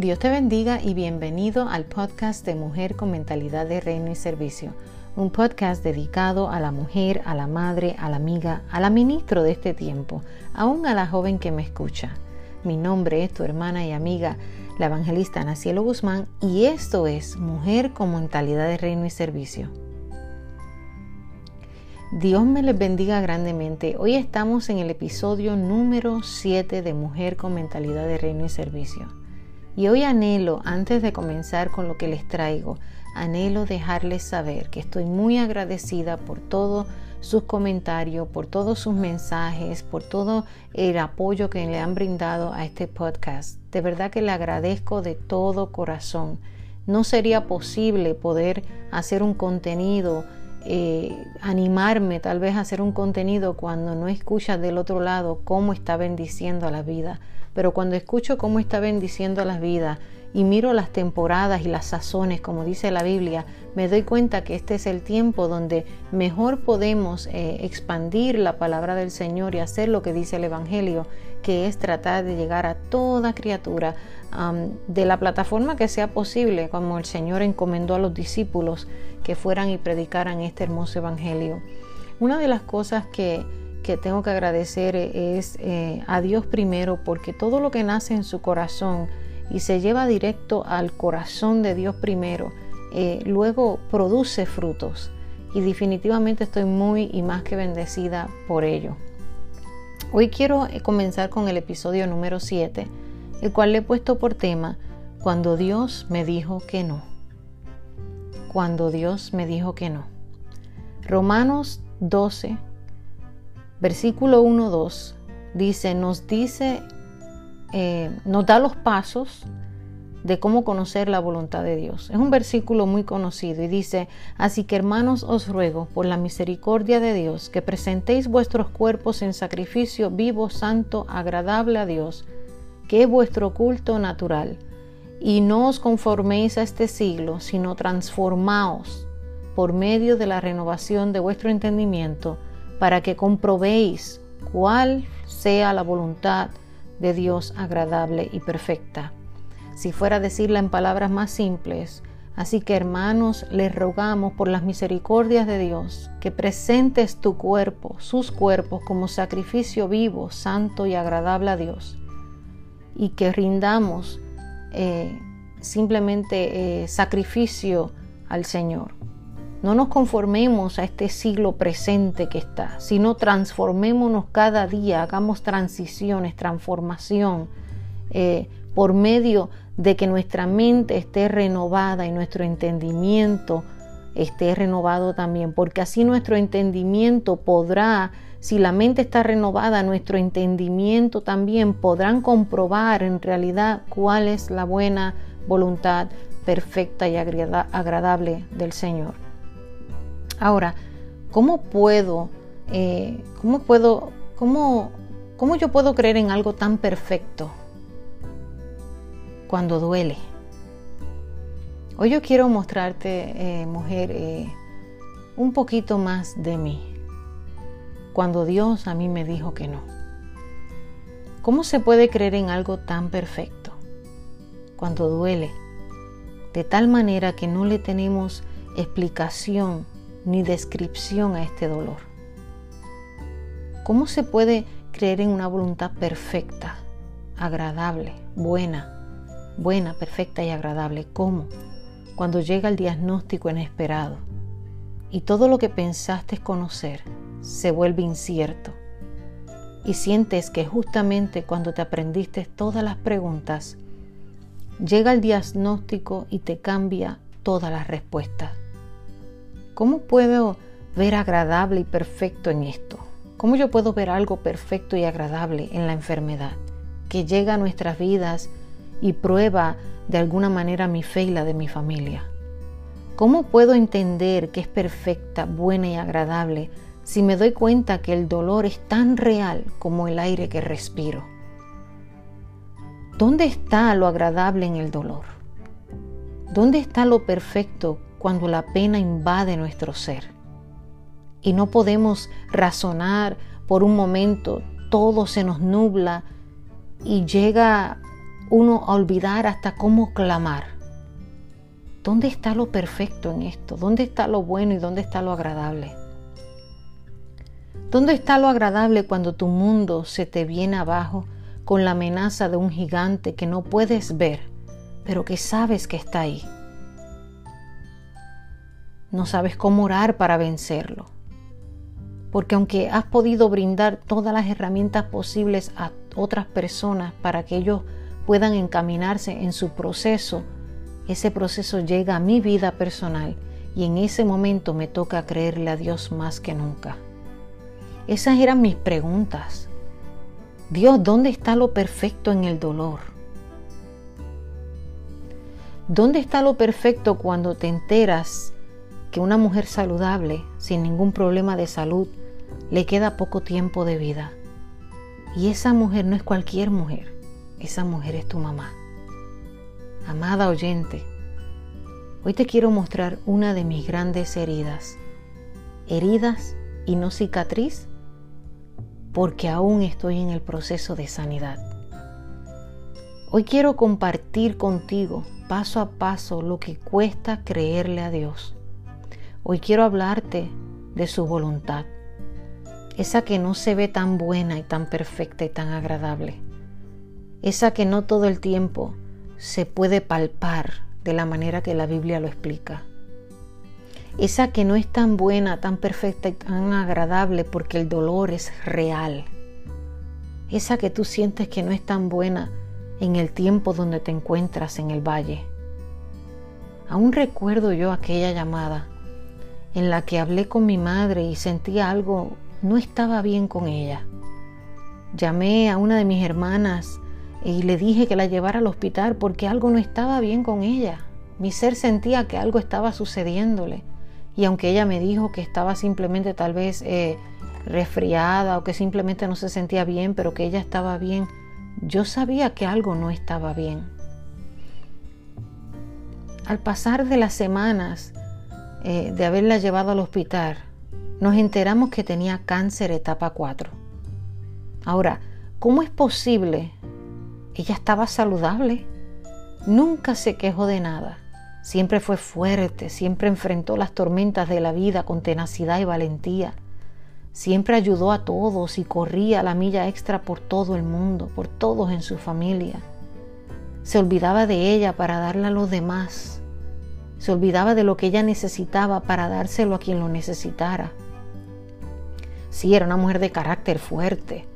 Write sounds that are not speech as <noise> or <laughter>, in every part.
Dios te bendiga y bienvenido al podcast de Mujer con Mentalidad de Reino y Servicio, un podcast dedicado a la mujer, a la madre, a la amiga, a la ministro de este tiempo, aún a la joven que me escucha. Mi nombre es tu hermana y amiga, la evangelista Nacielo Guzmán, y esto es Mujer con Mentalidad de Reino y Servicio. Dios me les bendiga grandemente. Hoy estamos en el episodio número 7 de Mujer con Mentalidad de Reino y Servicio. Y hoy anhelo, antes de comenzar con lo que les traigo, anhelo dejarles saber que estoy muy agradecida por todos sus comentarios, por todos sus mensajes, por todo el apoyo que le han brindado a este podcast. De verdad que le agradezco de todo corazón. No sería posible poder hacer un contenido eh, animarme tal vez a hacer un contenido cuando no escuchas del otro lado cómo está bendiciendo a la vida. Pero cuando escucho cómo está bendiciendo a la vida y miro las temporadas y las sazones, como dice la Biblia, me doy cuenta que este es el tiempo donde mejor podemos eh, expandir la palabra del Señor y hacer lo que dice el Evangelio, que es tratar de llegar a toda criatura de la plataforma que sea posible, como el Señor encomendó a los discípulos que fueran y predicaran este hermoso Evangelio. Una de las cosas que, tengo que agradecer es eh, a Dios primero, porque todo lo que nace en su corazón y se lleva directo al corazón de Dios primero, eh, luego produce frutos. Y definitivamente estoy muy y más que bendecida por ello. Hoy quiero eh, comenzar con el episodio número 7, el cual le he puesto por tema Cuando Dios me dijo que no cuando Dios me dijo que no. Romanos 12, versículo 1-2 dice, nos dice, eh, nos da los pasos de cómo conocer la voluntad de Dios. Es un versículo muy conocido y dice, así que hermanos os ruego por la misericordia de Dios que presentéis vuestros cuerpos en sacrificio vivo, santo, agradable a Dios, que es vuestro culto natural y no os conforméis a este siglo, sino transformaos por medio de la renovación de vuestro entendimiento, para que comprobéis cuál sea la voluntad de Dios agradable y perfecta. Si fuera a decirla en palabras más simples, así que hermanos, les rogamos por las misericordias de Dios que presentes tu cuerpo, sus cuerpos, como sacrificio vivo, santo y agradable a Dios, y que rindamos eh, simplemente eh, sacrificio al Señor. No nos conformemos a este siglo presente que está, sino transformémonos cada día, hagamos transiciones, transformación, eh, por medio de que nuestra mente esté renovada y nuestro entendimiento esté renovado también, porque así nuestro entendimiento podrá si la mente está renovada, nuestro entendimiento también podrán comprobar en realidad cuál es la buena voluntad perfecta y agradable del Señor. Ahora, ¿cómo puedo, eh, cómo puedo, cómo, cómo yo puedo creer en algo tan perfecto cuando duele? Hoy yo quiero mostrarte, eh, mujer, eh, un poquito más de mí cuando Dios a mí me dijo que no? ¿Cómo se puede creer en algo tan perfecto cuando duele? De tal manera que no le tenemos explicación ni descripción a este dolor. ¿Cómo se puede creer en una voluntad perfecta, agradable, buena, buena, perfecta y agradable? ¿Cómo? Cuando llega el diagnóstico inesperado y todo lo que pensaste conocer se vuelve incierto y sientes que justamente cuando te aprendiste todas las preguntas, llega el diagnóstico y te cambia todas las respuestas. ¿Cómo puedo ver agradable y perfecto en esto? ¿Cómo yo puedo ver algo perfecto y agradable en la enfermedad que llega a nuestras vidas y prueba de alguna manera mi fe y la de mi familia? ¿Cómo puedo entender que es perfecta, buena y agradable si me doy cuenta que el dolor es tan real como el aire que respiro? ¿Dónde está lo agradable en el dolor? ¿Dónde está lo perfecto cuando la pena invade nuestro ser? Y no podemos razonar por un momento, todo se nos nubla y llega uno a olvidar hasta cómo clamar. ¿Dónde está lo perfecto en esto? ¿Dónde está lo bueno y dónde está lo agradable? ¿Dónde está lo agradable cuando tu mundo se te viene abajo con la amenaza de un gigante que no puedes ver, pero que sabes que está ahí? No sabes cómo orar para vencerlo. Porque aunque has podido brindar todas las herramientas posibles a otras personas para que ellos puedan encaminarse en su proceso, ese proceso llega a mi vida personal y en ese momento me toca creerle a Dios más que nunca. Esas eran mis preguntas. Dios, ¿dónde está lo perfecto en el dolor? ¿Dónde está lo perfecto cuando te enteras que una mujer saludable, sin ningún problema de salud, le queda poco tiempo de vida? Y esa mujer no es cualquier mujer, esa mujer es tu mamá. Amada oyente, hoy te quiero mostrar una de mis grandes heridas. Heridas y no cicatriz porque aún estoy en el proceso de sanidad. Hoy quiero compartir contigo paso a paso lo que cuesta creerle a Dios. Hoy quiero hablarte de su voluntad, esa que no se ve tan buena y tan perfecta y tan agradable, esa que no todo el tiempo se puede palpar de la manera que la Biblia lo explica esa que no es tan buena, tan perfecta y tan agradable porque el dolor es real, esa que tú sientes que no es tan buena en el tiempo donde te encuentras en el valle. Aún recuerdo yo aquella llamada en la que hablé con mi madre y sentía algo no estaba bien con ella. Llamé a una de mis hermanas y le dije que la llevara al hospital porque algo no estaba bien con ella. Mi ser sentía que algo estaba sucediéndole. Y aunque ella me dijo que estaba simplemente tal vez eh, resfriada o que simplemente no se sentía bien, pero que ella estaba bien, yo sabía que algo no estaba bien. Al pasar de las semanas eh, de haberla llevado al hospital, nos enteramos que tenía cáncer etapa 4. Ahora, ¿cómo es posible? Ella estaba saludable, nunca se quejó de nada. Siempre fue fuerte, siempre enfrentó las tormentas de la vida con tenacidad y valentía. Siempre ayudó a todos y corría la milla extra por todo el mundo, por todos en su familia. Se olvidaba de ella para darla a los demás. Se olvidaba de lo que ella necesitaba para dárselo a quien lo necesitara. Sí, era una mujer de carácter fuerte,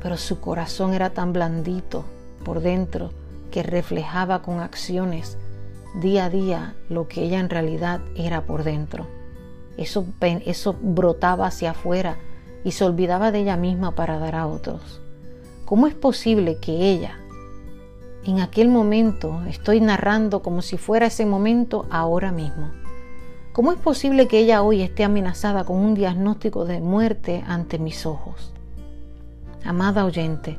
pero su corazón era tan blandito por dentro que reflejaba con acciones día a día lo que ella en realidad era por dentro. Eso, eso brotaba hacia afuera y se olvidaba de ella misma para dar a otros. ¿Cómo es posible que ella, en aquel momento, estoy narrando como si fuera ese momento ahora mismo? ¿Cómo es posible que ella hoy esté amenazada con un diagnóstico de muerte ante mis ojos? Amada oyente,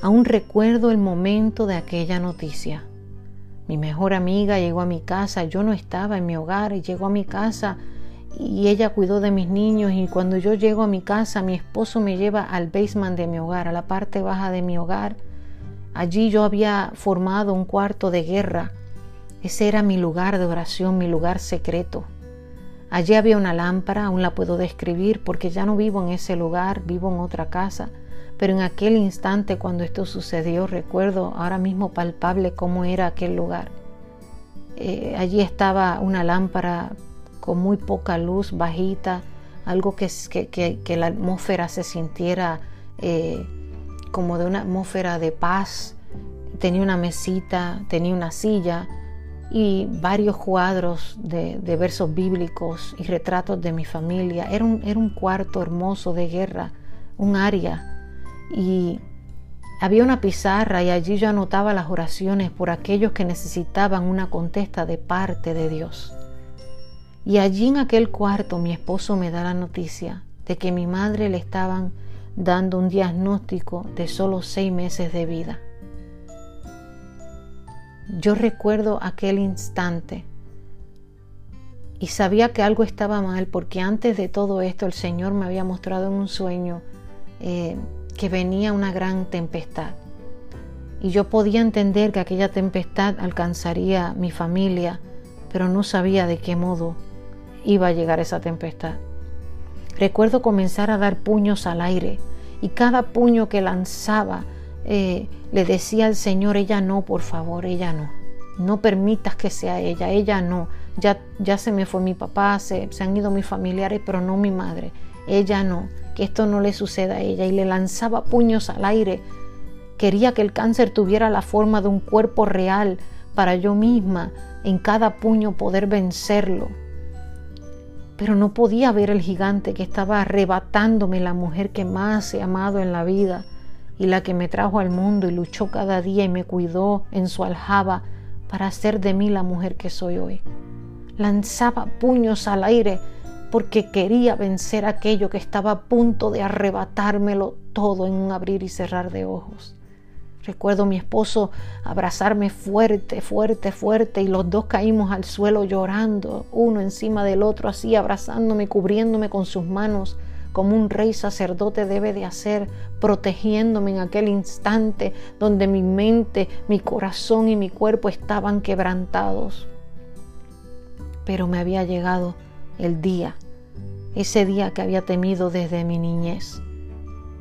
aún recuerdo el momento de aquella noticia. Mi mejor amiga llegó a mi casa, yo no estaba en mi hogar y llegó a mi casa y ella cuidó de mis niños y cuando yo llego a mi casa mi esposo me lleva al basement de mi hogar, a la parte baja de mi hogar. Allí yo había formado un cuarto de guerra. Ese era mi lugar de oración, mi lugar secreto. Allí había una lámpara, aún la puedo describir porque ya no vivo en ese lugar, vivo en otra casa. Pero en aquel instante cuando esto sucedió, recuerdo ahora mismo palpable cómo era aquel lugar. Eh, allí estaba una lámpara con muy poca luz, bajita, algo que, que, la atmósfera se sintiera eh, como de una atmósfera de paz. Tenía una mesita, tenía una silla y varios cuadros de, versos bíblicos y retratos de mi familia. Era un, era un cuarto hermoso de guerra, un área y había una pizarra y allí yo anotaba las oraciones por aquellos que necesitaban una contesta de parte de Dios. Y allí en aquel cuarto mi esposo me da la noticia de que mi madre le estaban dando un diagnóstico de solo seis meses de vida. Yo recuerdo aquel instante y sabía que algo estaba mal porque antes de todo esto el Señor me había mostrado en un sueño eh, que venía una gran tempestad. y yo podía entender que aquella tempestad alcanzaría mi familia, pero no sabía de qué modo iba a llegar esa tempestad. Recuerdo comenzar a dar puños al aire y cada puño que lanzaba eh, le decía al Señor, ella no, por favor, ella no. No permitas que sea ella, ella no. Ya, ya se me fue mi papá, se, se han ido mis familiares, pero no mi madre. Ella no, que esto no le suceda a ella. Y le lanzaba puños al aire Quería que el cáncer tuviera la forma de un cuerpo real para yo misma en cada puño poder vencerlo. Pero no podía ver el gigante que estaba arrebatándome la mujer que más he amado en la vida y la que me trajo al mundo y luchó cada día y me cuidó en su aljaba para hacer de mí la mujer que soy hoy. Lanzaba puños al aire porque quería vencer aquello que estaba a punto de arrebatármelo todo en un abrir y cerrar de ojos. Recuerdo a mi esposo abrazarme fuerte, fuerte, fuerte y los dos caímos al suelo llorando, uno encima del otro, así abrazándome, cubriéndome con sus manos, como un rey sacerdote debe de hacer, protegiéndome en aquel instante donde mi mente, mi corazón y mi cuerpo estaban quebrantados. Pero me había llegado el día, ese día que había temido desde mi niñez,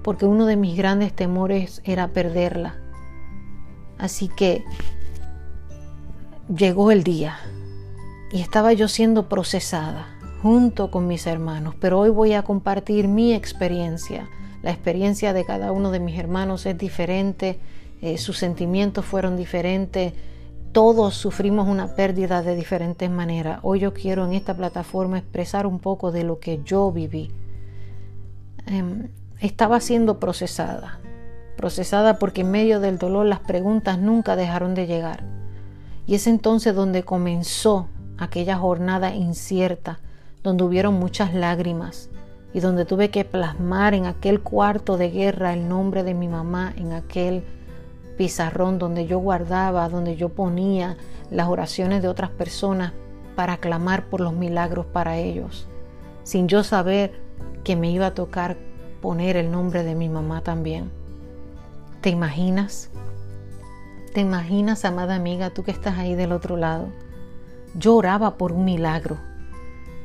porque uno de mis grandes temores era perderla Así que llegó el día y estaba yo siendo procesada junto con mis hermanos, pero hoy voy a compartir mi experiencia. La experiencia de cada uno de mis hermanos es diferente, eh, sus sentimientos fueron diferentes, todos sufrimos una pérdida de diferentes maneras. Hoy yo quiero en esta plataforma expresar un poco de lo que yo viví. Em, estaba siendo procesada, procesada porque en medio del dolor las preguntas nunca dejaron de llegar. Y es entonces donde comenzó aquella jornada incierta, donde hubieron muchas lágrimas y donde tuve que plasmar en aquel cuarto de guerra el nombre de mi mamá, en aquel pizarrón donde yo guardaba, donde yo ponía las oraciones de otras personas para clamar por los milagros para ellos, sin yo saber que me iba a tocar poner el nombre de mi mamá también. ¿Te imaginas? ¿Te imaginas, amada amiga, tú que estás ahí del otro lado? Yo oraba por un milagro.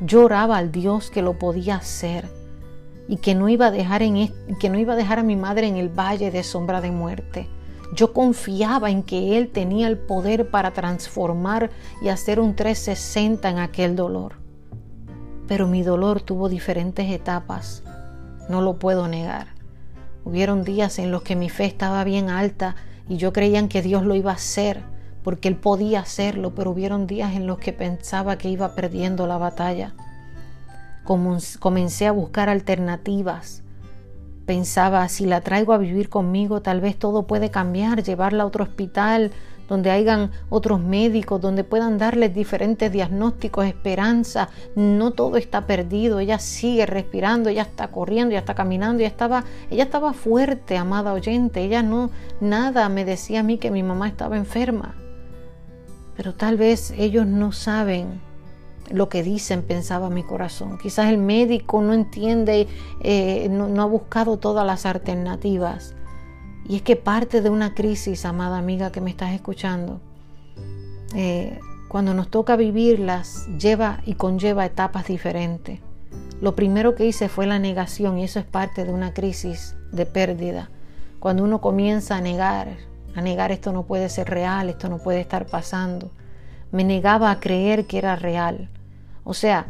Yo oraba al Dios que lo podía hacer y que no iba a dejar en que no iba a dejar a mi madre en el valle de sombra de muerte. Yo confiaba en que él tenía el poder para transformar y hacer un 360 en aquel dolor. Pero mi dolor tuvo diferentes etapas. No lo puedo negar. Hubieron días en los que mi fe estaba bien alta y yo creía que Dios lo iba a hacer porque Él podía hacerlo, pero hubieron días en los que pensaba que iba perdiendo la batalla. Comencé a buscar alternativas. Pensaba, si la traigo a vivir conmigo, tal vez todo puede cambiar, llevarla a otro hospital, donde hayan otros médicos, donde puedan darles diferentes diagnósticos, esperanza. No todo está perdido, ella sigue respirando, ella está corriendo, ella está caminando, ella estaba, ella estaba fuerte, amada oyente. Ella no, nada me decía a mí que mi mamá estaba enferma. Pero tal vez ellos no saben lo que dicen, pensaba mi corazón. Quizás el médico no entiende, eh, no ha buscado todas las alternativas. Y es que parte de una crisis, amada amiga que me estás escuchando, eh, cuando nos toca vivirlas, lleva y conlleva etapas diferentes. Lo primero que hice fue la negación y eso es parte de una crisis de pérdida. Cuando uno comienza a negar, a negar esto no puede ser real, esto no puede estar pasando. Me negaba a creer que era real. O sea,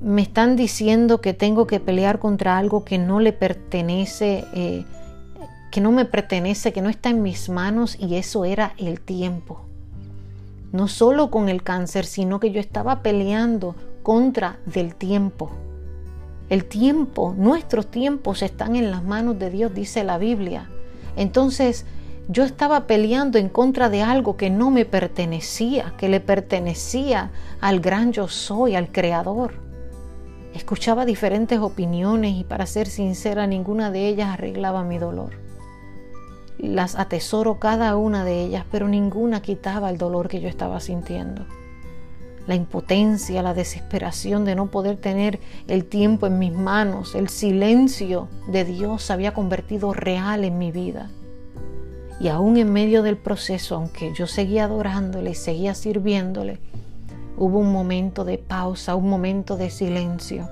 me están diciendo que tengo que pelear contra algo que no le pertenece. Eh, que no me pertenece, que no está en mis manos y eso era el tiempo. No solo con el cáncer, sino que yo estaba peleando contra del tiempo. El tiempo, nuestros tiempos están en las manos de Dios, dice la Biblia. Entonces yo estaba peleando en contra de algo que no me pertenecía, que le pertenecía al gran yo soy, al Creador. Escuchaba diferentes opiniones y para ser sincera ninguna de ellas arreglaba mi dolor. Las atesoro cada una de ellas, pero ninguna quitaba el dolor que yo estaba sintiendo. La impotencia, la desesperación de no poder tener el tiempo en mis manos, el silencio de Dios se había convertido real en mi vida. Y aún en medio del proceso, aunque yo seguía adorándole y seguía sirviéndole, hubo un momento de pausa, un momento de silencio.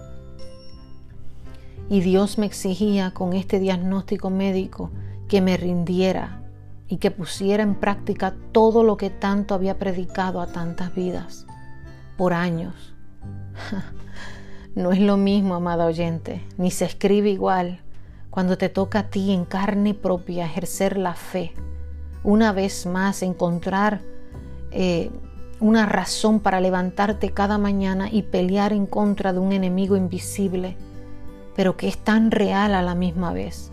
Y Dios me exigía con este diagnóstico médico que me rindiera y que pusiera en práctica todo lo que tanto había predicado a tantas vidas por años. <laughs> No es lo mismo, amada oyente, ni se escribe igual cuando te toca a ti en carne propia ejercer la fe. Una vez más, encontrar eh, una razón para levantarte cada mañana y pelear en contra de un enemigo invisible, pero que es tan real a la misma vez.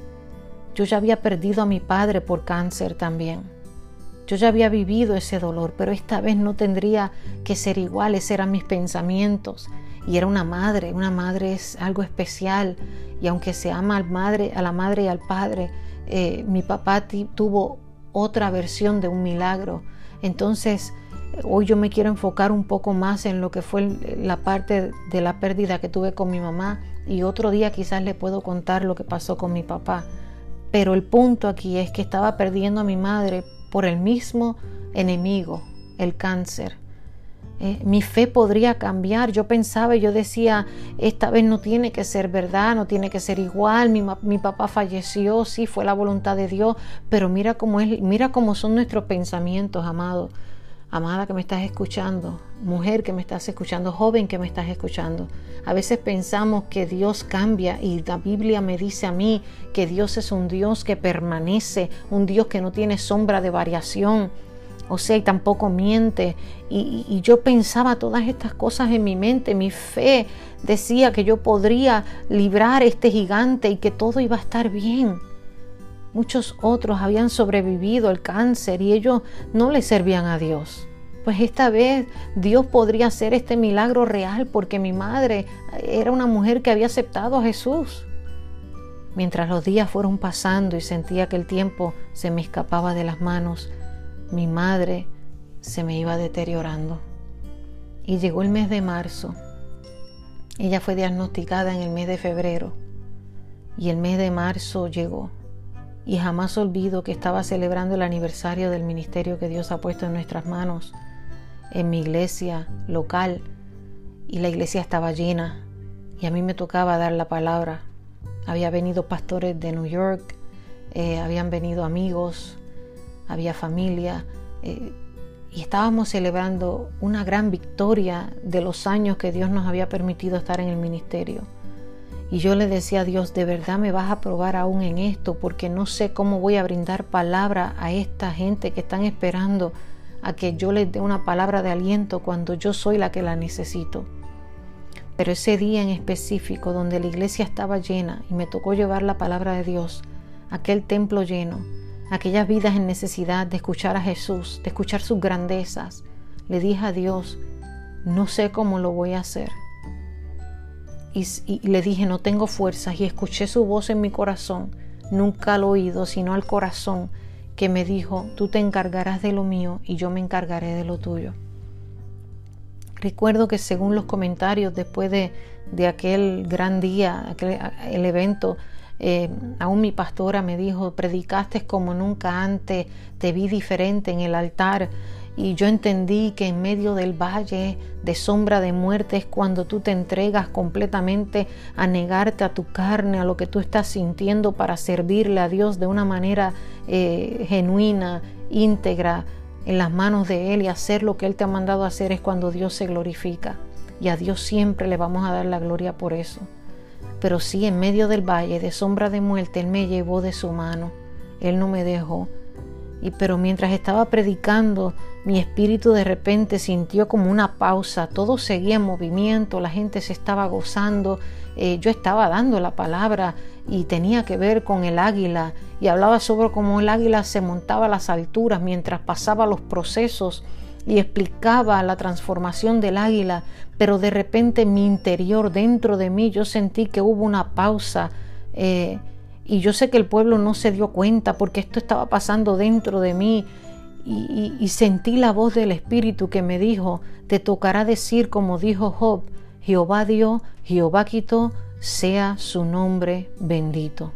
Yo ya había perdido a mi padre por cáncer también. Yo ya había vivido ese dolor, pero esta vez no tendría que ser igual, esos eran mis pensamientos, y era una madre, una madre es algo especial y aunque se ama al madre, a la madre y al padre, eh, mi papá tuvo otra versión de un milagro. Entonces, hoy yo me quiero enfocar un poco más en lo que fue la parte de la pérdida que tuve con mi mamá y otro día quizás le puedo contar lo que pasó con mi papá. Pero el punto aquí es que estaba perdiendo a mi madre por el mismo enemigo, el cáncer. Eh, mi fe podría cambiar. Yo pensaba yo decía, esta vez no tiene que ser verdad, no tiene que ser igual. Mi, mi, papá falleció, sí, fue la voluntad de Dios, pero mira cómo es, mira cómo son nuestros pensamientos, amado. Amada que me estás escuchando, mujer que me estás escuchando, joven que me estás escuchando. A veces pensamos que Dios cambia y la Biblia me dice a mí que Dios es un Dios que permanece, un Dios que no tiene sombra de variación o sea, y tampoco miente. Y, yo pensaba todas estas cosas en mi mente, mi fe decía que yo podría librar este gigante y que todo iba a estar bien. Muchos otros habían sobrevivido al cáncer y ellos no le servían a Dios. Pues esta vez Dios podría hacer este milagro real porque mi madre era una mujer que había aceptado a Jesús. Mientras los días fueron pasando y sentía que el tiempo se me escapaba de las manos, mi madre se me iba deteriorando. Y llegó el mes de marzo. Ella fue diagnosticada en el mes de febrero. Y el mes de marzo llegó. Y jamás olvido que estaba celebrando el aniversario del ministerio que Dios ha puesto en nuestras manos en mi iglesia local. Y la iglesia estaba llena. Y a mí me tocaba dar la palabra. Había venido pastores de New York, eh, habían venido amigos, había familia eh, y estábamos celebrando una gran victoria de los años que Dios nos había permitido estar en el ministerio. Y yo le decía a Dios, de verdad me vas a probar aún en esto, porque no sé cómo voy a brindar palabra a esta gente que están esperando a que yo les dé una palabra de aliento cuando yo soy la que la necesito. Pero ese día en específico, donde la iglesia estaba llena y me tocó llevar la palabra de Dios, aquel templo lleno, aquellas vidas en necesidad de escuchar a Jesús, de escuchar sus grandezas, le dije a Dios, no sé cómo lo voy a hacer. Y, le dije, no tengo fuerzas y escuché su voz en mi corazón, nunca al oído, sino al corazón, que me dijo, tú te encargarás de lo mío y yo me encargaré de lo tuyo. Recuerdo que según los comentarios después de, de aquel gran día, aquel, el evento, eh, aún mi pastora me dijo, predicaste como nunca antes, te vi diferente en el altar. Y yo entendí que en medio del valle de sombra de muerte es cuando tú te entregas completamente a negarte a tu carne, a lo que tú estás sintiendo para servirle a Dios de una manera eh, genuina, íntegra, en las manos de Él y hacer lo que Él te ha mandado hacer es cuando Dios se glorifica. Y a Dios siempre le vamos a dar la gloria por eso pero sí en medio del valle de sombra de muerte, Él me llevó de su mano, Él no me dejó. Y pero mientras estaba predicando, mi espíritu de repente sintió como una pausa, todo seguía en movimiento, la gente se estaba gozando, eh, yo estaba dando la palabra y tenía que ver con el águila. Y hablaba sobre cómo el águila se montaba a las alturas mientras pasaba los procesos y explicaba la transformación del águila, pero de repente en mi interior, dentro de mí, yo sentí que hubo una pausa. Eh, y yo sé que el pueblo no se dio cuenta porque esto estaba pasando dentro de mí. Y, sentí la voz del Espíritu que me dijo, te tocará decir como dijo Job, Jehová dio, Jehová quitó, sea su nombre bendito.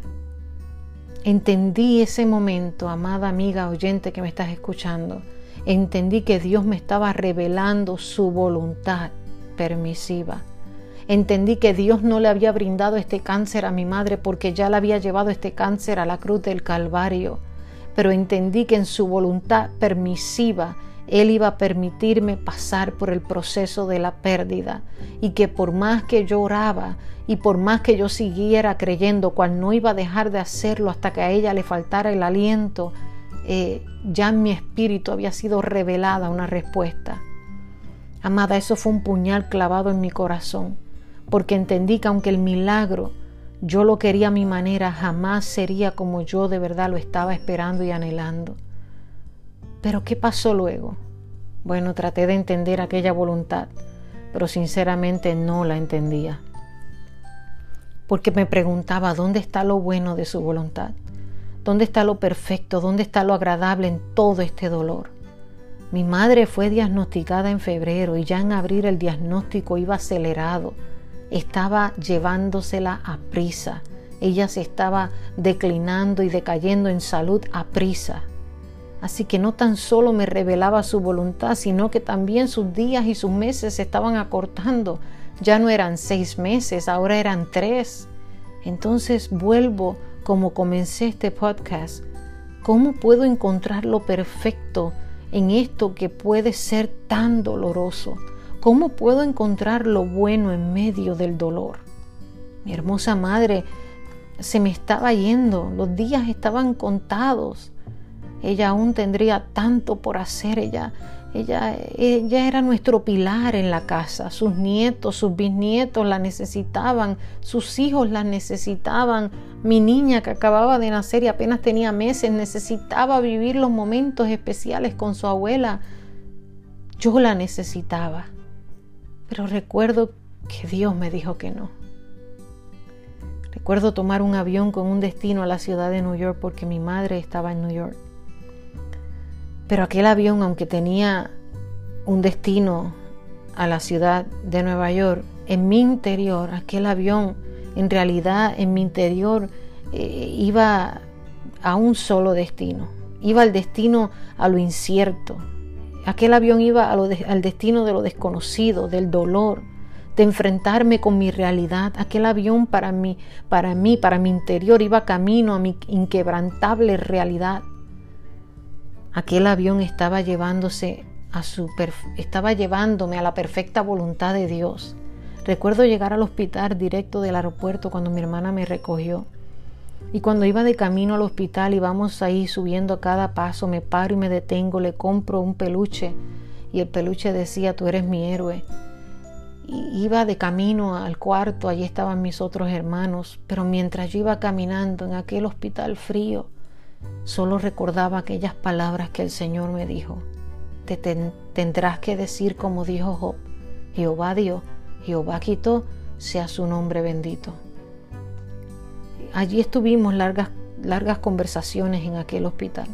Entendí ese momento, amada amiga oyente que me estás escuchando. Entendí que Dios me estaba revelando su voluntad permisiva. Entendí que Dios no le había brindado este cáncer a mi madre porque ya le había llevado este cáncer a la cruz del Calvario. Pero entendí que en su voluntad permisiva Él iba a permitirme pasar por el proceso de la pérdida y que por más que yo oraba y por más que yo siguiera creyendo cual no iba a dejar de hacerlo hasta que a ella le faltara el aliento, eh, ya en mi espíritu había sido revelada una respuesta. Amada, eso fue un puñal clavado en mi corazón porque entendí que aunque el milagro yo lo quería a mi manera, jamás sería como yo de verdad lo estaba esperando y anhelando. Pero ¿qué pasó luego? Bueno, traté de entender aquella voluntad, pero sinceramente no la entendía. Porque me preguntaba, ¿dónde está lo bueno de su voluntad? ¿Dónde está lo perfecto? ¿Dónde está lo agradable en todo este dolor? Mi madre fue diagnosticada en febrero y ya en abril el diagnóstico iba acelerado estaba llevándosela a prisa. Ella se estaba declinando y decayendo en salud a prisa. Así que no tan solo me revelaba su voluntad, sino que también sus días y sus meses se estaban acortando. Ya no eran seis meses, ahora eran tres. Entonces vuelvo como comencé este podcast. ¿Cómo puedo encontrar lo perfecto en esto que puede ser tan doloroso? ¿Cómo puedo encontrar lo bueno en medio del dolor? Mi hermosa madre se me estaba yendo, los días estaban contados. Ella aún tendría tanto por hacer, ella, ella, ella era nuestro pilar en la casa, sus nietos, sus bisnietos la necesitaban, sus hijos la necesitaban, mi niña que acababa de nacer y apenas tenía meses necesitaba vivir los momentos especiales con su abuela. Yo la necesitaba. Pero recuerdo que Dios me dijo que no. Recuerdo tomar un avión con un destino a la ciudad de New York porque mi madre estaba en New York. Pero aquel avión, aunque tenía un destino a la ciudad de Nueva York, en mi interior, aquel avión, en realidad en mi interior, eh, iba a un solo destino. Iba al destino a lo incierto, Aquel avión iba al destino de lo desconocido, del dolor, de enfrentarme con mi realidad. Aquel avión para mí, para mí, para mi interior, iba camino a mi inquebrantable realidad. Aquel avión estaba llevándose a su estaba llevándome a la perfecta voluntad de Dios. Recuerdo llegar al hospital directo del aeropuerto cuando mi hermana me recogió. Y cuando iba de camino al hospital y vamos ahí subiendo cada paso, me paro y me detengo, le compro un peluche y el peluche decía, tú eres mi héroe. Y iba de camino al cuarto, allí estaban mis otros hermanos, pero mientras yo iba caminando en aquel hospital frío, solo recordaba aquellas palabras que el Señor me dijo. Te tendrás que decir como dijo Job, Jehová dio, Jehová quitó, sea su nombre bendito allí estuvimos largas, largas conversaciones en aquel hospital.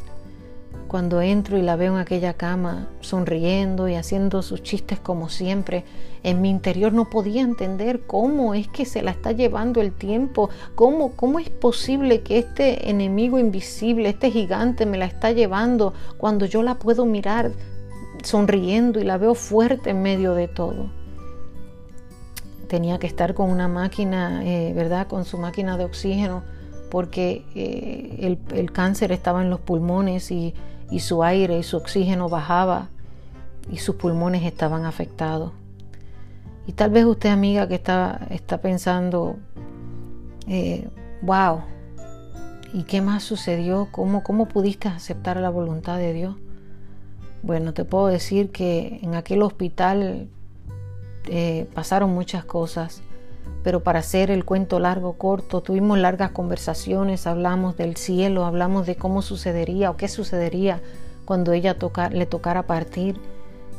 Cuando entro y la veo en aquella cama, sonriendo y haciendo sus chistes como siempre, en mi interior no podía entender cómo es que se la está llevando el tiempo, cómo, cómo es posible que este enemigo invisible, este gigante me la está llevando cuando yo la puedo mirar sonriendo y la veo fuerte en medio de todo tenía que estar con una máquina, eh, ¿verdad? Con su máquina de oxígeno, porque eh, el, cáncer estaba en los pulmones y, su aire y su oxígeno bajaba y sus pulmones estaban afectados. Y tal vez usted, amiga, que está, está pensando, wow, eh, ¿y qué más sucedió? ¿Cómo, ¿Cómo pudiste aceptar la voluntad de Dios? Bueno, te puedo decir que en aquel hospital eh, pasaron muchas cosas, pero para hacer el cuento largo, corto, tuvimos largas conversaciones, hablamos del cielo, hablamos de cómo sucedería o qué sucedería cuando ella le tocara partir.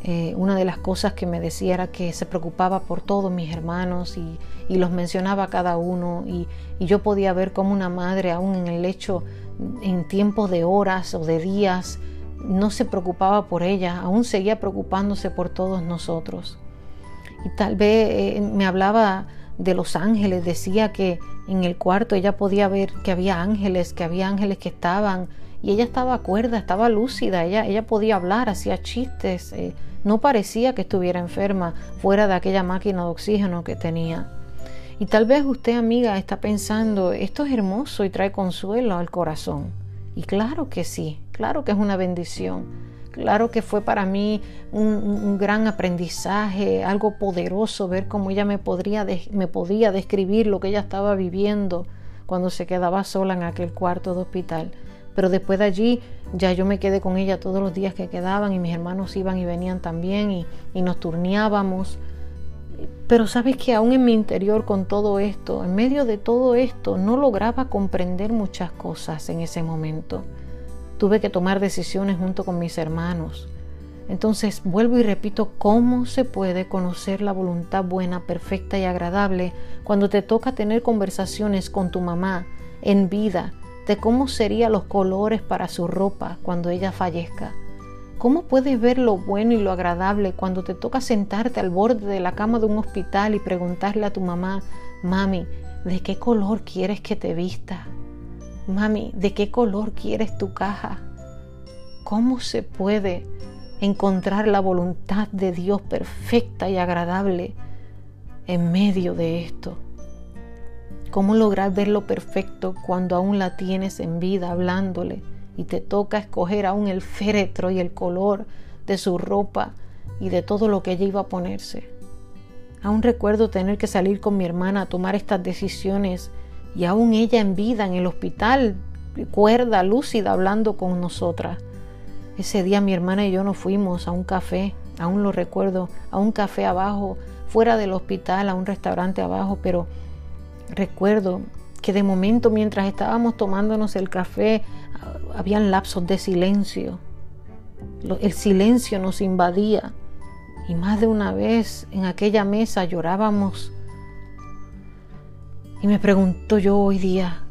Eh, una de las cosas que me decía era que se preocupaba por todos mis hermanos y, los mencionaba cada uno y, y, yo podía ver como una madre aún en el lecho en tiempos de horas o de días no se preocupaba por ella, aún seguía preocupándose por todos nosotros y tal vez eh, me hablaba de los ángeles, decía que en el cuarto ella podía ver que había ángeles, que había ángeles que estaban y ella estaba cuerda, estaba lúcida, ella, ella podía hablar, hacía chistes, eh, no parecía que estuviera enferma fuera de aquella máquina de oxígeno que tenía. Y tal vez usted, amiga, está pensando, esto es hermoso y trae consuelo al corazón. Y claro que sí, claro que es una bendición. Claro que fue para mí un, gran aprendizaje, algo poderoso ver cómo ella me, podría me podía describir lo que ella estaba viviendo cuando se quedaba sola en aquel cuarto de hospital. Pero después de allí ya yo me quedé con ella todos los días que quedaban y mis hermanos iban y venían también y, nos turneábamos. Pero sabes que aún en mi interior con todo esto, en medio de todo esto, no lograba comprender muchas cosas en ese momento. Tuve que tomar decisiones junto con mis hermanos. Entonces vuelvo y repito, ¿cómo se puede conocer la voluntad buena, perfecta y agradable cuando te toca tener conversaciones con tu mamá en vida de cómo serían los colores para su ropa cuando ella fallezca? ¿Cómo puedes ver lo bueno y lo agradable cuando te toca sentarte al borde de la cama de un hospital y preguntarle a tu mamá, mami, ¿de qué color quieres que te vista? Mami, ¿de qué color quieres tu caja? ¿Cómo se puede encontrar la voluntad de Dios perfecta y agradable en medio de esto? ¿Cómo lograr ver lo perfecto cuando aún la tienes en vida hablándole? y te toca escoger aún el féretro y el color de su ropa y de todo lo que ella iba a ponerse. Aún recuerdo tener que salir con mi hermana a tomar estas decisiones y aún ella en vida en el hospital, cuerda, lúcida, hablando con nosotras. Ese día mi hermana y yo nos fuimos a un café, aún lo recuerdo, a un café abajo, fuera del hospital, a un restaurante abajo, pero recuerdo que de momento mientras estábamos tomándonos el café, habían lapsos de silencio. El silencio nos invadía y más de una vez en aquella mesa llorábamos. Y me pregunto yo hoy día,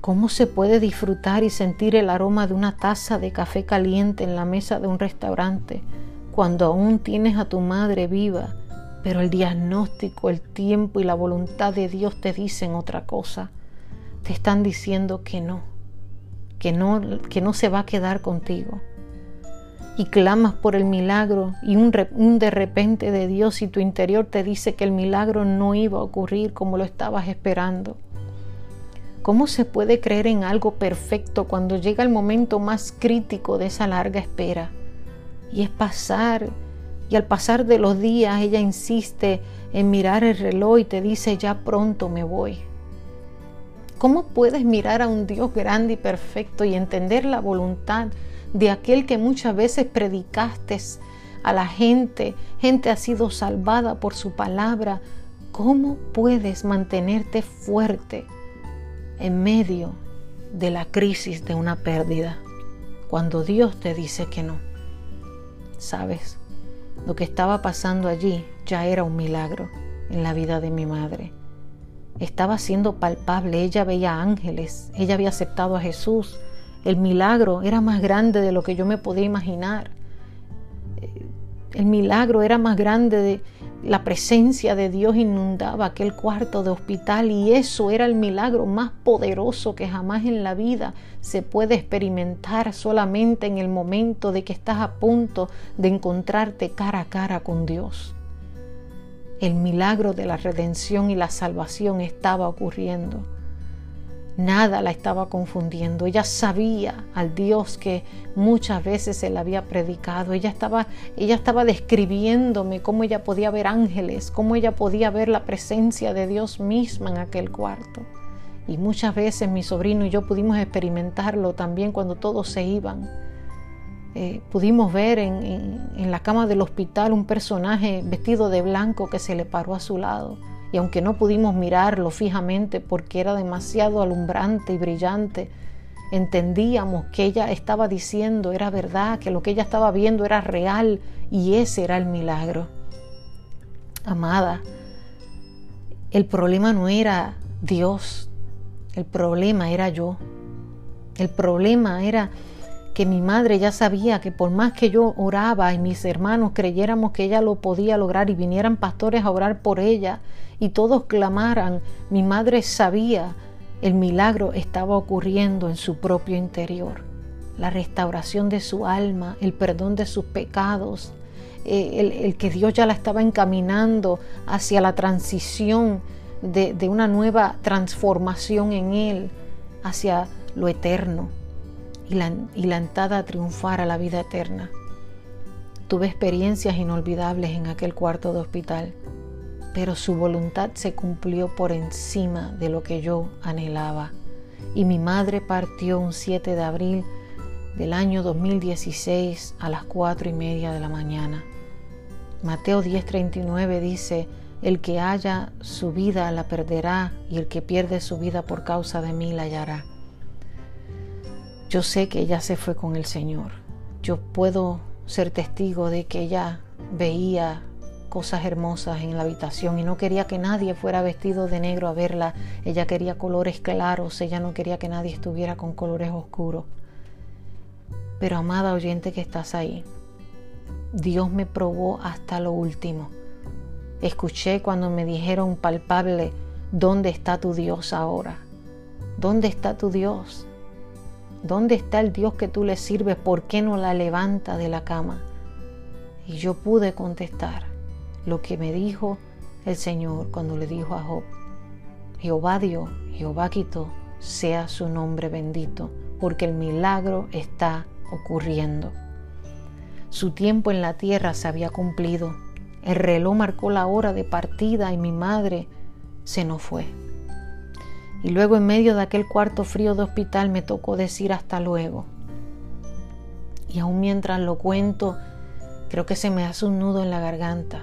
¿cómo se puede disfrutar y sentir el aroma de una taza de café caliente en la mesa de un restaurante cuando aún tienes a tu madre viva, pero el diagnóstico, el tiempo y la voluntad de Dios te dicen otra cosa? Te están diciendo que no que no, que no se va a quedar contigo. Y clamas por el milagro y un, un de repente de Dios y tu interior te dice que el milagro no iba a ocurrir como lo estabas esperando. ¿Cómo se puede creer en algo perfecto cuando llega el momento más crítico de esa larga espera? Y es pasar, y al pasar de los días ella insiste en mirar el reloj y te dice, ya pronto me voy. ¿Cómo puedes mirar a un Dios grande y perfecto y entender la voluntad de aquel que muchas veces predicaste a la gente? Gente ha sido salvada por su palabra. ¿Cómo puedes mantenerte fuerte en medio de la crisis de una pérdida cuando Dios te dice que no? Sabes, lo que estaba pasando allí ya era un milagro en la vida de mi madre estaba siendo palpable, ella veía ángeles, ella había aceptado a Jesús, el milagro era más grande de lo que yo me podía imaginar. El milagro era más grande de la presencia de Dios inundaba aquel cuarto de hospital y eso era el milagro más poderoso que jamás en la vida se puede experimentar solamente en el momento de que estás a punto de encontrarte cara a cara con Dios el milagro de la redención y la salvación estaba ocurriendo. Nada la estaba confundiendo. Ella sabía al Dios que muchas veces se le había predicado. Ella estaba, ella estaba describiéndome cómo ella podía ver ángeles, cómo ella podía ver la presencia de Dios misma en aquel cuarto. Y muchas veces mi sobrino y yo pudimos experimentarlo también cuando todos se iban eh, pudimos ver en, la cama del hospital un personaje vestido de blanco que se le paró a su lado. Y aunque no pudimos mirarlo fijamente porque era demasiado alumbrante y brillante, entendíamos que ella estaba diciendo era verdad, que lo que ella estaba viendo era real y ese era el milagro. Amada, el problema no era Dios, el problema era yo. El problema era que mi madre ya sabía que por más que yo oraba y mis hermanos creyéramos que ella lo podía lograr y vinieran pastores a orar por ella y todos clamaran, mi madre sabía el milagro estaba ocurriendo en su propio interior. La restauración de su alma, el perdón de sus pecados, eh, el, que Dios ya la estaba encaminando hacia la transición de, de una nueva transformación en Él, hacia lo eterno y la, y la entrada a triunfar a la vida eterna. Tuve experiencias inolvidables en aquel cuarto de hospital, pero su voluntad se cumplió por encima de lo que yo anhelaba. Y mi madre partió un 7 de abril del año 2016 a las cuatro y media de la mañana. Mateo 10:39 dice, el que haya su vida la perderá y el que pierde su vida por causa de mí la hallará. Yo sé que ella se fue con el Señor. Yo puedo ser testigo de que ella veía cosas hermosas en la habitación y no quería que nadie fuera vestido de negro a verla. Ella quería colores claros, ella no quería que nadie estuviera con colores oscuros. Pero amada oyente que estás ahí, Dios me probó hasta lo último. Escuché cuando me dijeron palpable, ¿dónde está tu Dios ahora? ¿Dónde está tu Dios? ¿Dónde está el Dios que tú le sirves? ¿Por qué no la levanta de la cama? Y yo pude contestar lo que me dijo el Señor cuando le dijo a Job, Jehová dio, Jehová quitó, sea su nombre bendito, porque el milagro está ocurriendo. Su tiempo en la tierra se había cumplido. El reloj marcó la hora de partida y mi madre se nos fue. Y luego en medio de aquel cuarto frío de hospital me tocó decir hasta luego. Y aún mientras lo cuento, creo que se me hace un nudo en la garganta.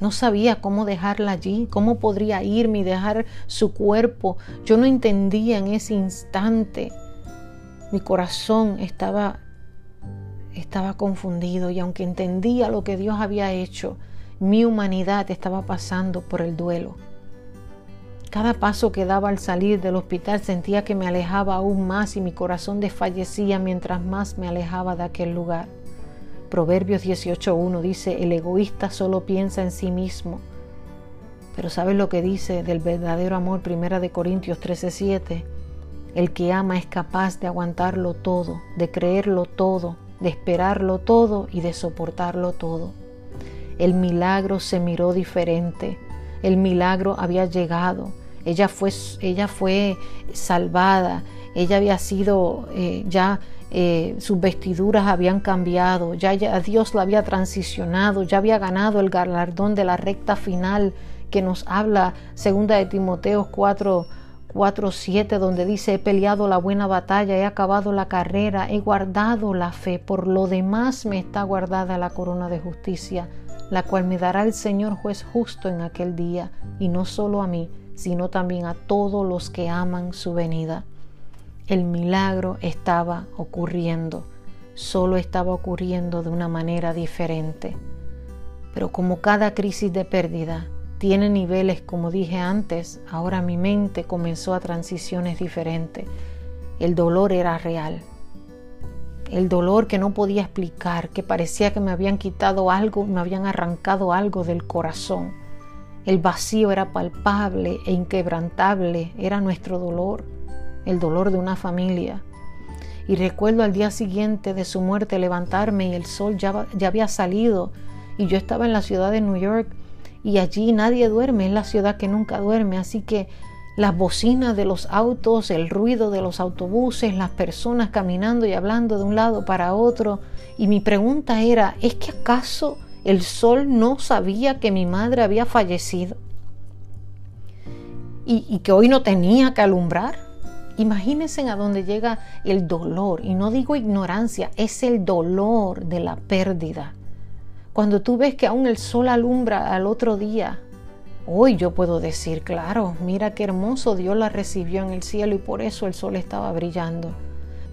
No sabía cómo dejarla allí, cómo podría irme y dejar su cuerpo. Yo no entendía en ese instante. Mi corazón estaba estaba confundido y aunque entendía lo que Dios había hecho, mi humanidad estaba pasando por el duelo. Cada paso que daba al salir del hospital sentía que me alejaba aún más y mi corazón desfallecía mientras más me alejaba de aquel lugar. Proverbios 18.1 dice, el egoísta solo piensa en sí mismo. Pero ¿sabes lo que dice del verdadero amor? Primera de Corintios 13.7. El que ama es capaz de aguantarlo todo, de creerlo todo, de esperarlo todo y de soportarlo todo. El milagro se miró diferente. El milagro había llegado. Ella fue, ella fue salvada. Ella había sido eh, ya eh, sus vestiduras habían cambiado, ya, Dios la había transicionado, ya había ganado el galardón de la recta final que nos habla segunda de Timoteo 4 4.7 donde dice, he peleado la buena batalla, he acabado la carrera, he guardado la fe, por lo demás me está guardada la corona de justicia, la cual me dará el Señor juez justo en aquel día, y no solo a mí, sino también a todos los que aman su venida. El milagro estaba ocurriendo, solo estaba ocurriendo de una manera diferente. Pero como cada crisis de pérdida, tiene niveles, como dije antes, ahora mi mente comenzó a transiciones diferentes. El dolor era real. El dolor que no podía explicar, que parecía que me habían quitado algo, me habían arrancado algo del corazón. El vacío era palpable e inquebrantable, era nuestro dolor, el dolor de una familia. Y recuerdo al día siguiente de su muerte levantarme y el sol ya, había salido y yo estaba en la ciudad de New York y allí nadie duerme, es la ciudad que nunca duerme, así que las bocinas de los autos, el ruido de los autobuses, las personas caminando y hablando de un lado para otro. Y mi pregunta era, ¿es que acaso el sol no sabía que mi madre había fallecido? Y, que hoy no tenía que alumbrar. Imagínense a dónde llega el dolor, y no digo ignorancia, es el dolor de la pérdida. Cuando tú ves que aún el sol alumbra al otro día, hoy yo puedo decir, claro, mira qué hermoso Dios la recibió en el cielo y por eso el sol estaba brillando.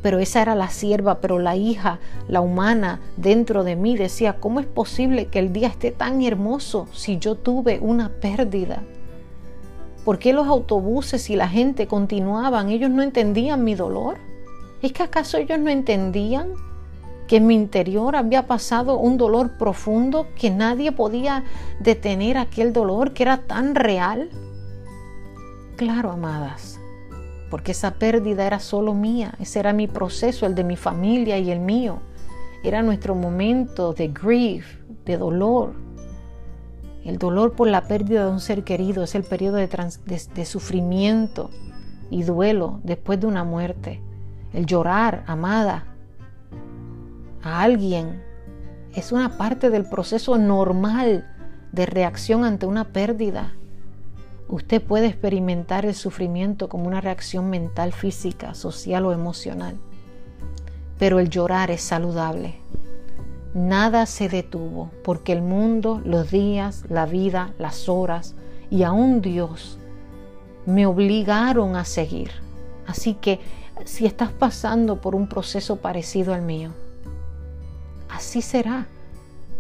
Pero esa era la sierva, pero la hija, la humana dentro de mí decía, ¿cómo es posible que el día esté tan hermoso si yo tuve una pérdida? ¿Por qué los autobuses y la gente continuaban? Ellos no entendían mi dolor. ¿Es que acaso ellos no entendían que en mi interior había pasado un dolor profundo que nadie podía detener aquel dolor que era tan real? Claro, amadas, porque esa pérdida era solo mía, ese era mi proceso, el de mi familia y el mío. Era nuestro momento de grief, de dolor. El dolor por la pérdida de un ser querido es el periodo de, de sufrimiento y duelo después de una muerte. El llorar, amada, a alguien es una parte del proceso normal de reacción ante una pérdida. Usted puede experimentar el sufrimiento como una reacción mental, física, social o emocional. Pero el llorar es saludable. Nada se detuvo porque el mundo, los días, la vida, las horas y aún Dios me obligaron a seguir. Así que si estás pasando por un proceso parecido al mío, así será.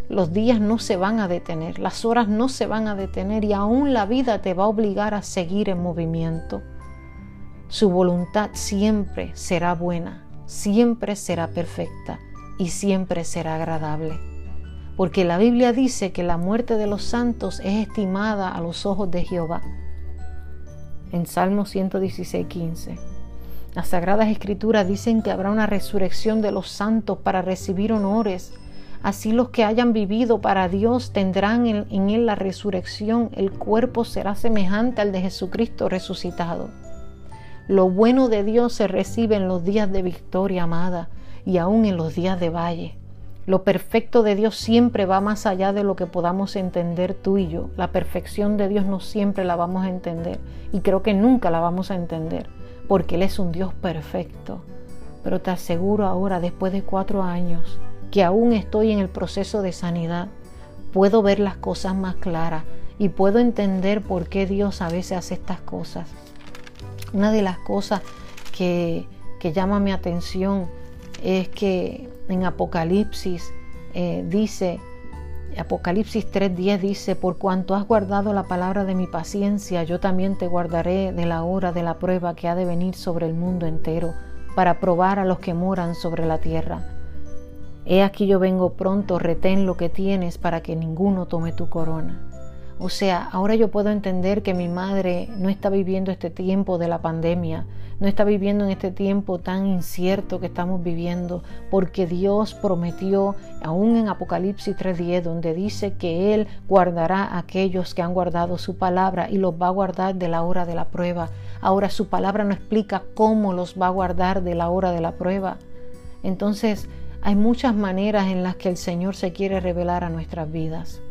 Los días no se van a detener, las horas no se van a detener y aún la vida te va a obligar a seguir en movimiento. Su voluntad siempre será buena, siempre será perfecta y siempre será agradable. Porque la Biblia dice que la muerte de los santos es estimada a los ojos de Jehová. En Salmo 116, 15. Las Sagradas Escrituras dicen que habrá una resurrección de los santos para recibir honores. Así los que hayan vivido para Dios tendrán en, Él la resurrección. El cuerpo será semejante al de Jesucristo resucitado. Lo bueno de Dios se recibe en los días de victoria, amada, y aún en los días de valle. Lo perfecto de Dios siempre va más allá de lo que podamos entender tú y yo. La perfección de Dios no siempre la vamos a entender y creo que nunca la vamos a entender porque Él es un Dios perfecto. Pero te aseguro ahora, después de cuatro años, que aún estoy en el proceso de sanidad, puedo ver las cosas más claras y puedo entender por qué Dios a veces hace estas cosas. Una de las cosas que, que llama mi atención es que en Apocalipsis eh, dice Apocalipsis 3:10 dice, por cuanto has guardado la palabra de mi paciencia, yo también te guardaré de la hora de la prueba que ha de venir sobre el mundo entero, para probar a los que moran sobre la tierra. He aquí yo vengo pronto, retén lo que tienes para que ninguno tome tu corona. O sea, ahora yo puedo entender que mi madre no está viviendo este tiempo de la pandemia, no está viviendo en este tiempo tan incierto que estamos viviendo, porque Dios prometió, aún en Apocalipsis 3.10, donde dice que Él guardará a aquellos que han guardado su palabra y los va a guardar de la hora de la prueba. Ahora su palabra no explica cómo los va a guardar de la hora de la prueba. Entonces, hay muchas maneras en las que el Señor se quiere revelar a nuestras vidas.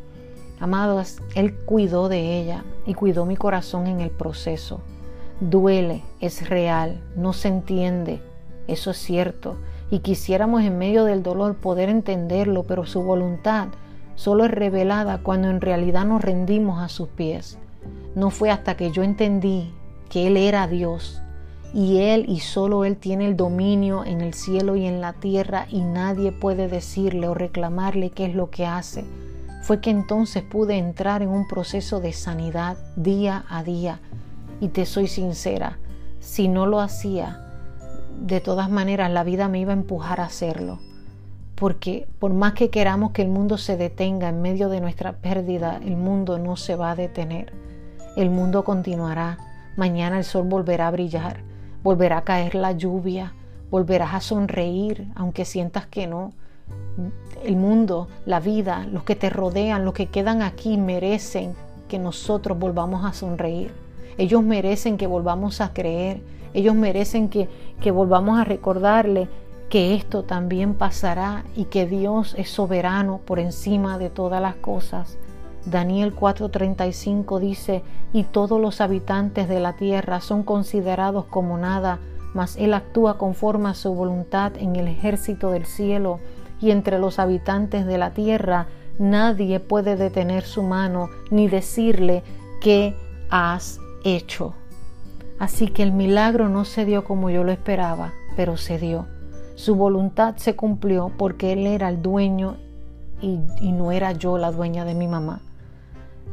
Amados, Él cuidó de ella y cuidó mi corazón en el proceso duele, es real, no se entiende, eso es cierto, y quisiéramos en medio del dolor poder entenderlo, pero su voluntad solo es revelada cuando en realidad nos rendimos a sus pies. No fue hasta que yo entendí que Él era Dios y Él y solo Él tiene el dominio en el cielo y en la tierra y nadie puede decirle o reclamarle qué es lo que hace. Fue que entonces pude entrar en un proceso de sanidad día a día y te soy sincera, si no lo hacía, de todas maneras la vida me iba a empujar a hacerlo. Porque por más que queramos que el mundo se detenga en medio de nuestra pérdida, el mundo no se va a detener. El mundo continuará. Mañana el sol volverá a brillar, volverá a caer la lluvia, volverás a sonreír aunque sientas que no. El mundo, la vida, los que te rodean, los que quedan aquí merecen que nosotros volvamos a sonreír. Ellos merecen que volvamos a creer. Ellos merecen que, que volvamos a recordarle que esto también pasará y que Dios es soberano por encima de todas las cosas. Daniel 4:35 dice, y todos los habitantes de la tierra son considerados como nada, mas Él actúa conforme a su voluntad en el ejército del cielo, y entre los habitantes de la tierra nadie puede detener su mano ni decirle qué has hecho. Así que el milagro no se dio como yo lo esperaba, pero se dio. Su voluntad se cumplió porque Él era el dueño y, no era yo la dueña de mi mamá.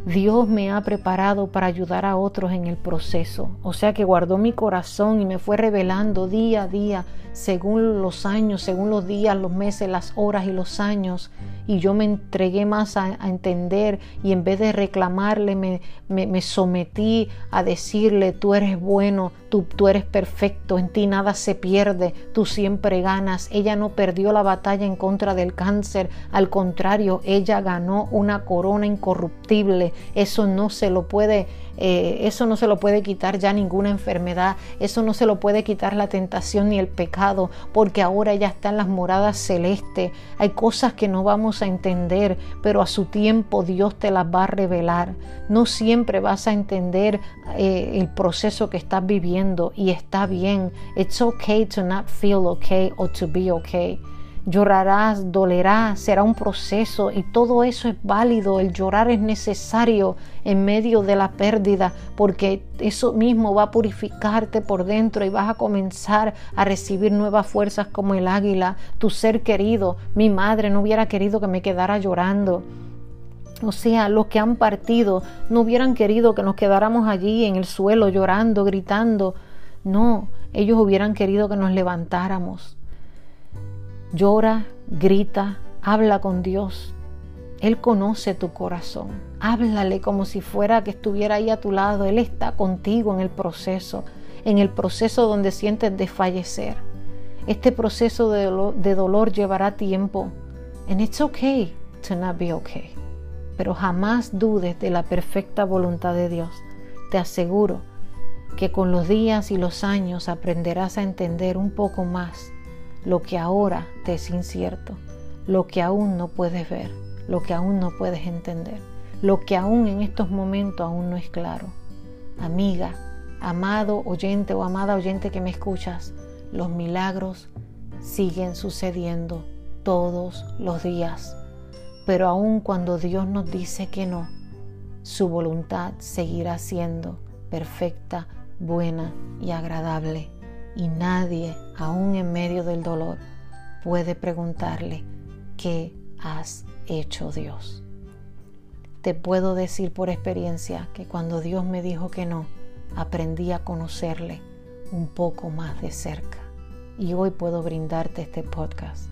Dios me ha preparado para ayudar a otros en el proceso. O sea que guardó mi corazón y me fue revelando día a día, según los años, según los días, los meses, las horas y los años. Y yo me entregué más a, entender y en vez de reclamarle me, me, sometí a decirle, tú eres bueno, tú, tú eres perfecto, en ti nada se pierde, tú siempre ganas. Ella no perdió la batalla en contra del cáncer, al contrario, ella ganó una corona incorruptible eso no se lo puede, eh, eso no se lo puede quitar ya ninguna enfermedad, eso no se lo puede quitar la tentación ni el pecado, porque ahora ella está en las moradas celestes. Hay cosas que no vamos a entender, pero a su tiempo Dios te las va a revelar. No siempre vas a entender eh, el proceso que estás viviendo y está bien. It's okay to not feel okay or to be okay llorarás, dolerá, será un proceso y todo eso es válido. El llorar es necesario en medio de la pérdida porque eso mismo va a purificarte por dentro y vas a comenzar a recibir nuevas fuerzas como el águila. Tu ser querido, mi madre no hubiera querido que me quedara llorando. O sea, los que han partido no hubieran querido que nos quedáramos allí en el suelo llorando, gritando. No, ellos hubieran querido que nos levantáramos Llora, grita, habla con Dios. Él conoce tu corazón. Háblale como si fuera que estuviera ahí a tu lado. Él está contigo en el proceso, en el proceso donde sientes desfallecer. Este proceso de dolor, llevará tiempo. And it's okay to not be okay. Pero jamás dudes de la perfecta voluntad de Dios. Te aseguro que con los días y los años aprenderás a entender un poco más lo que ahora te es incierto, lo que aún no puedes ver, lo que aún no puedes entender, lo que aún en estos momentos aún no es claro. Amiga, amado oyente o amada oyente que me escuchas, los milagros siguen sucediendo todos los días. Pero aun cuando Dios nos dice que no, su voluntad seguirá siendo perfecta, buena y agradable y nadie, aún en medio del dolor, puede preguntarle, ¿qué has hecho Dios? Te puedo decir por experiencia que cuando Dios me dijo que no, aprendí a conocerle un poco más de cerca. Y hoy puedo brindarte este podcast.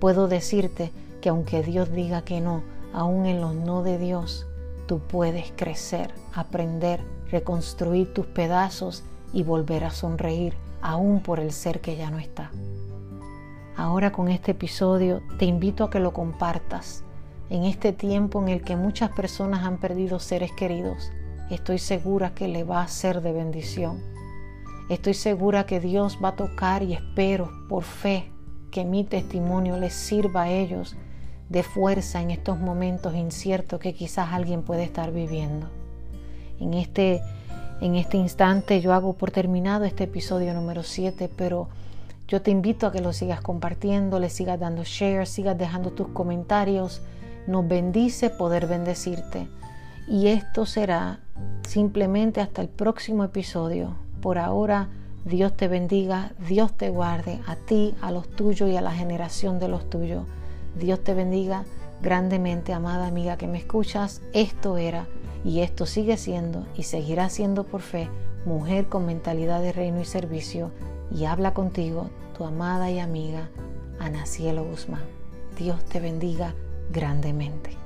Puedo decirte que aunque Dios diga que no, aún en los no de Dios, tú puedes crecer, aprender, reconstruir tus pedazos y volver a sonreír aún por el ser que ya no está. Ahora con este episodio te invito a que lo compartas. En este tiempo en el que muchas personas han perdido seres queridos, estoy segura que le va a ser de bendición. Estoy segura que Dios va a tocar y espero por fe que mi testimonio les sirva a ellos de fuerza en estos momentos inciertos que quizás alguien puede estar viviendo. En este en este instante yo hago por terminado este episodio número 7, pero yo te invito a que lo sigas compartiendo, le sigas dando share, sigas dejando tus comentarios. Nos bendice poder bendecirte. Y esto será simplemente hasta el próximo episodio. Por ahora, Dios te bendiga, Dios te guarde a ti, a los tuyos y a la generación de los tuyos. Dios te bendiga grandemente, amada amiga que me escuchas. Esto era y esto sigue siendo y seguirá siendo por fe mujer con mentalidad de reino y servicio y habla contigo tu amada y amiga Ana Cielo Guzmán. Dios te bendiga grandemente.